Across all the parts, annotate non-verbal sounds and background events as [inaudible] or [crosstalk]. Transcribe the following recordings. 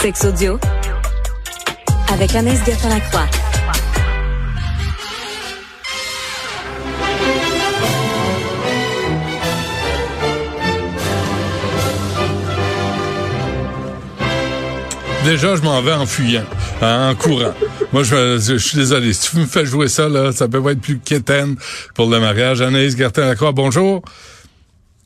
Sex audio avec Anaïs Gertin-Lacroix. Déjà, je m'en vais en fuyant, hein, en courant. Moi, je, suis désolé. Si tu me fais jouer ça, là, ça peut être plus quétaine pour le mariage. Anaïs Gertin-Lacroix, bonjour.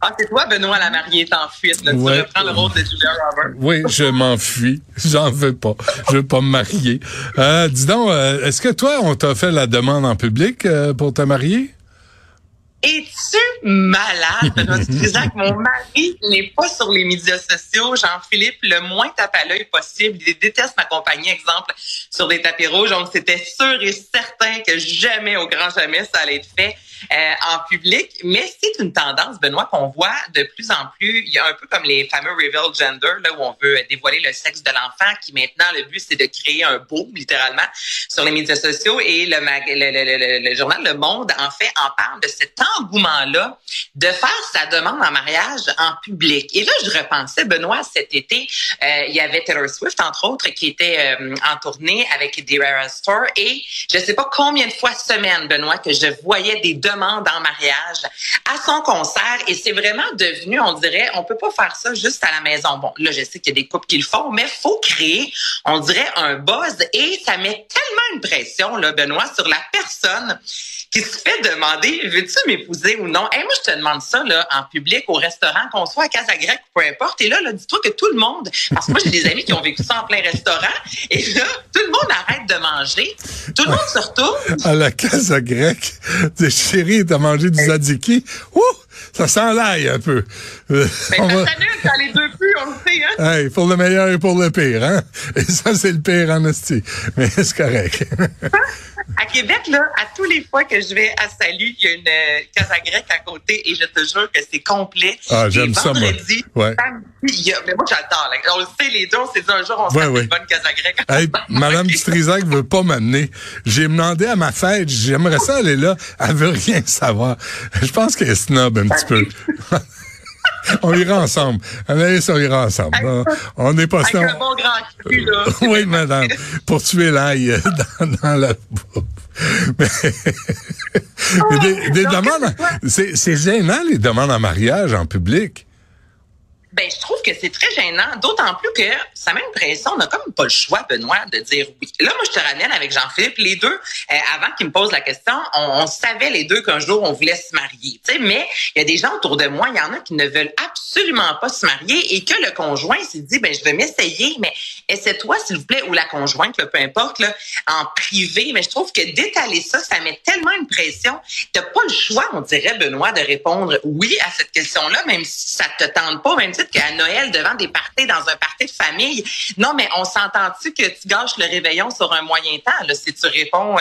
Ah, c'est toi, Benoît, la mariée est en fuite. Là. Ouais. Tu reprends le rôle de Julia Roberts. Oui, je m'enfuis. J'en veux pas. Je veux pas me marier. Euh, dis donc, euh, est-ce que toi, on t'a fait la demande en public euh, pour te marier? Es-tu malade, [laughs] Benoît Dutrisac? Mon mari n'est pas sur les médias sociaux. Jean-Philippe, le moins tape à l'œil possible. Il déteste m'accompagner, exemple, sur des tapis rouges. Donc, c'était sûr et certain que jamais, au grand jamais, ça allait être fait euh, en public. Mais c'est une tendance, Benoît, qu'on voit de plus en plus. Il y a un peu comme les fameux reveal gender, là, où on veut dévoiler le sexe de l'enfant, qui maintenant, le but, c'est de créer un boom, littéralement, sur les médias sociaux. Et le, journal Le Monde, en fait, en parle de cet engouement-là de faire sa demande en mariage en public. Et là, je repensais, Benoît, cet été, euh, il y avait Taylor Swift, entre autres, qui était euh, en tournée avec The Rara Store. Et je sais pas combien de fois semaine, Benoît, que je voyais des en mariage à son concert. Et c'est vraiment devenu, on dirait, on peut pas faire ça juste à la maison. Bon, là, je sais qu'il y a des couples qui le font, mais faut créer, on dirait, un buzz. Et ça met tellement une pression, là, Benoît, sur la personne qui se fait demander veux-tu m'épouser ou non? Hey, moi je te demande ça là en public au restaurant qu'on soit à Casa Grecque ou peu importe et là, là dis-toi que tout le monde parce que moi j'ai des amis qui ont vécu ça en plein restaurant et là tout le monde arrête de manger tout le monde se retourne À la casa grecque, [laughs] tes chéris, t'as mangé du tzatziki. Ouh! Ça sent l'ail un peu. Mais on ça va- quand les deux plus on le sait hein? Hey, pour le meilleur et pour le pire, hein? Et ça, c'est le pire en esti. Mais c'est correct. [laughs] à Québec là à tous les fois que je vais à Salut il y a une euh, Casa Grecque à côté et je te jure que c'est complet Ah, j'aime ça, moi. Ouais. samedi, mais moi j'adore on le sait les deux on s'est dit un jour on se Ouais, ouais. une bonne Casa Grecque [laughs] Hey, Madame. Dutrisac veut pas m'amener. J'ai demandé à ma fête, j'aimerais ça aller là. Elle veut rien savoir. Je pense qu'elle est snob un petit peu. [laughs] on ira ensemble. Anaïs, on ira ensemble. On- n'est pas bon grand cul, là. [laughs] Oui, madame, pour tuer l'ail euh, [laughs] dans, dans la bouffe. Mais, mais des, des demandes, c'est c'est gênant les demandes en mariage en public. Ben, je trouve que c'est très gênant, d'autant plus que ça met une pression. On n'a comme pas le choix, Benoît, de dire oui. Là, moi, je te ramène avec Jean-Philippe. Les deux, euh, avant qu'il me pose la question, on, savait les deux qu'un jour, on voulait se marier. Tu sais, mais il y a des gens autour de moi, il y en a qui ne veulent absolument pas se marier et que le conjoint s'est dit, ben, je vais m'essayer, mais essaie-toi, s'il vous plaît, ou la conjointe, peu importe, là, en privé. Mais je trouve que d'étaler ça, ça met tellement une pression. T'as pas le choix, on dirait, Benoît, de répondre oui à cette question-là, même si ça te tente pas, même titre qu'à Noël, devant des parties, dans un party de famille. Non, mais on s'entend-tu que tu gâches le réveillon sur un moyen temps, là, si tu réponds euh,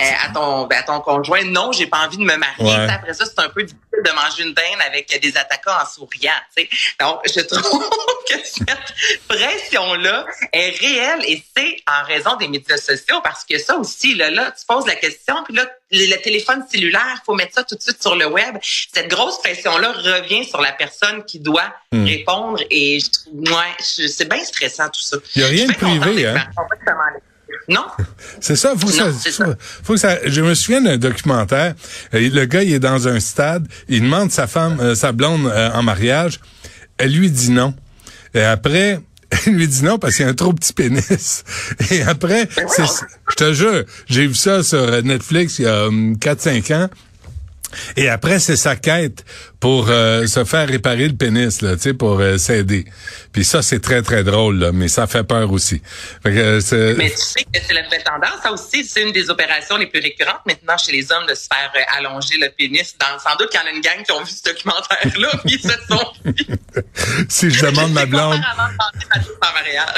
euh, à ton à ton conjoint, non, j'ai pas envie de me marier. Ouais. Après ça, c'est un peu difficile de manger une dinde avec des attaquants en souriant. tu sais. Donc, je trouve [laughs] que cette pression-là est réelle et c'est en raison des médias sociaux parce que ça aussi, là, là tu poses la question, puis là, le, téléphone cellulaire, faut mettre ça tout de suite sur le web. Cette grosse pression-là revient sur la personne qui doit Hmm. répondre et je trouve, ouais, c'est bien stressant tout ça. Y a rien de privé, hein? Non? [laughs] C'est ça, faut ça, Non, c'est ça. faut, faut que ça. Je me souviens d'un documentaire. euh, Le gars, il est dans un stade, il demande sa femme, euh, sa blonde euh, en mariage. Elle lui dit non. Et après, [laughs] elle lui dit non parce qu'il a un trop petit pénis. [laughs] Et après, Ben je te jure, j'ai vu ça sur euh, Netflix il y a hum, 4-5 ans. Et après, c'est sa quête pour euh, se faire réparer le pénis, là, tu sais, pour euh, s'aider. Puis ça, c'est très, très drôle, là, mais ça fait peur aussi. Fait que, euh, Mais tu sais que c'est la nouvelle tendance. Ça aussi, c'est une des opérations les plus récurrentes maintenant chez les hommes de se faire euh, allonger le pénis. Dans, sans doute qu'il y en a une gang qui ont vu ce documentaire-là, [laughs] puis ils se sont si je demande ma blonde.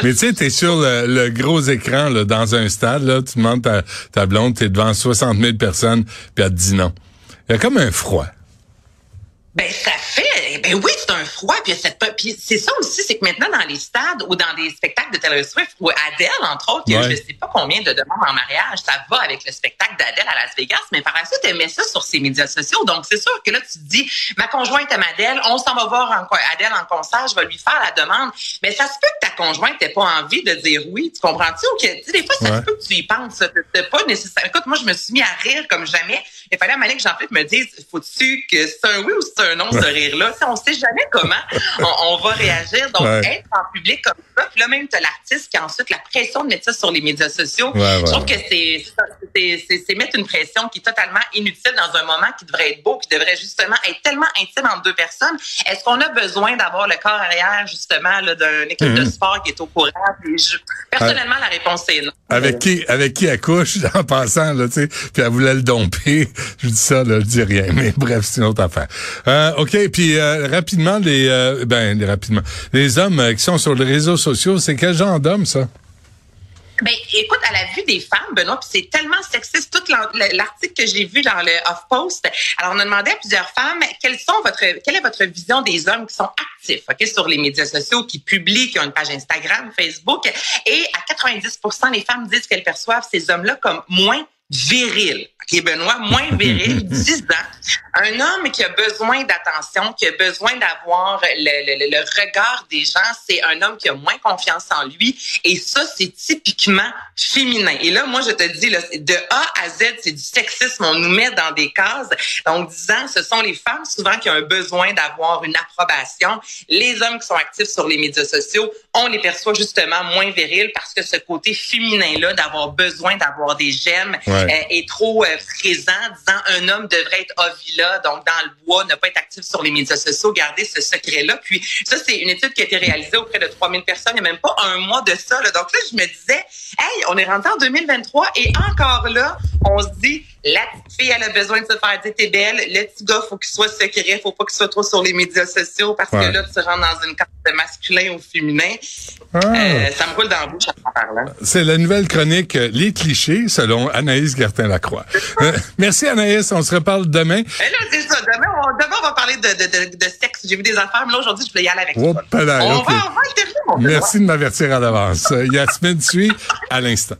Mais tu sais, t'es sur le, le gros écran là, dans un stade, là, tu demandes ta, ta blonde, t'es devant 60 000 personnes, puis elle te dit non. Il y a comme un froid. Ben, ça fait. Ben oui, c'est un froid. Puis, puis c'est ça aussi, c'est que maintenant, dans les stades ou dans des spectacles de Taylor Swift ou Adele, entre autres, il y a je sais pas combien de demandes en mariage, ça va avec le spectacle d'Adèle à Las Vegas, mais par la suite, elle met ça sur ses médias sociaux. Donc, c'est sûr que là, tu te dis, ma conjointe aime Adèle, on s'en va voir en, Adèle en concert, je vais lui faire la demande. Mais ça se peut que ta conjointe n'ait pas envie de dire oui, tu comprends-tu? Ou que, des fois, ça se peut que tu y penses. C'est pas nécessaire. Écoute, moi, je me suis mis à rire comme jamais. Il fallait à Malik Jean-Philippe me dise, faut-tu que c'est un oui ou c'est un non, ce rire-là? On sait jamais comment on, va réagir. Donc, être en public comme ça, puis là, même, tu as l'artiste qui a ensuite la pression de mettre ça sur les médias sociaux. je trouve que c'est c'est mettre une pression qui est totalement inutile dans un moment qui devrait être beau, qui devrait justement être tellement intime entre deux personnes. Est-ce qu'on a besoin d'avoir le corps arrière, justement, d'une équipe de mhm. sport qui est au courant? personnellement, la réponse est non. Avec qui, avec qui elle couche [laughs] en passant, là, tu sais, puis elle voulait le domper. [laughs] Je dis ça, là, je dis rien. [laughs] Mais bref, c'est une autre affaire. Euh, OK, puis euh, rapidement, les, euh, ben, les, rapidement, les hommes qui sont sur les réseaux sociaux, c'est quel genre d'hommes, ça? Ben, écoute, à la vue des femmes, Benoît, c'est tellement sexiste, tout l'article que j'ai vu dans le Off-Post. Alors, on a demandé à plusieurs femmes quelles sont votre, quelle est votre vision des hommes qui sont actifs, OK, sur les médias sociaux, qui publient, qui ont une page Instagram, Facebook. Et à 90% les femmes disent qu'elles perçoivent ces hommes-là comme moins virils. OK, Benoît, moins viril, [laughs] 10 ans. Un homme qui a besoin d'attention, qui a besoin d'avoir le, le, regard des gens, c'est un homme qui a moins confiance en lui. Et ça, c'est typiquement féminin. Et là, moi, je te dis, là, de A à Z, c'est du sexisme. On nous met dans des cases. Donc, disant, ce sont les femmes souvent qui ont un besoin d'avoir une approbation. Les hommes qui sont actifs sur les médias sociaux, on les perçoit justement moins virils parce que ce côté féminin-là, d'avoir besoin d'avoir des gemmes, euh, est trop euh, présent, disant un homme devrait être ovila, donc dans le bois, ne pas être actif sur les médias sociaux, garder ce secret-là. Puis ça, c'est une étude qui a été réalisée auprès de 3000 personnes, il n'y a même pas un mois de ça. Là. Donc là, je me disais, hey, on est rentré en 2023 et encore là, on se dit, la petite fille, elle a besoin de se faire dire t'es belle. Le petit gars, faut qu'il soit secret, faut pas qu'il soit trop sur les médias sociaux parce que là, tu rentres dans une carte de masculin ou féminin. Ah. Euh, ça me roule dans la bouche en parlant. C'est la nouvelle chronique euh, Les clichés selon Anaïs Gertin-Lacroix. [laughs] Euh, merci Anaïs, on se reparle demain. Eh là, c'est ça. Demain on, demain, on va parler de, de, de, de sexe. J'ai vu des affaires, mais là, aujourd'hui, je voulais y aller avec toi. on, va, on va Merci de m'avertir en avance. Yasmine suit à l'instant.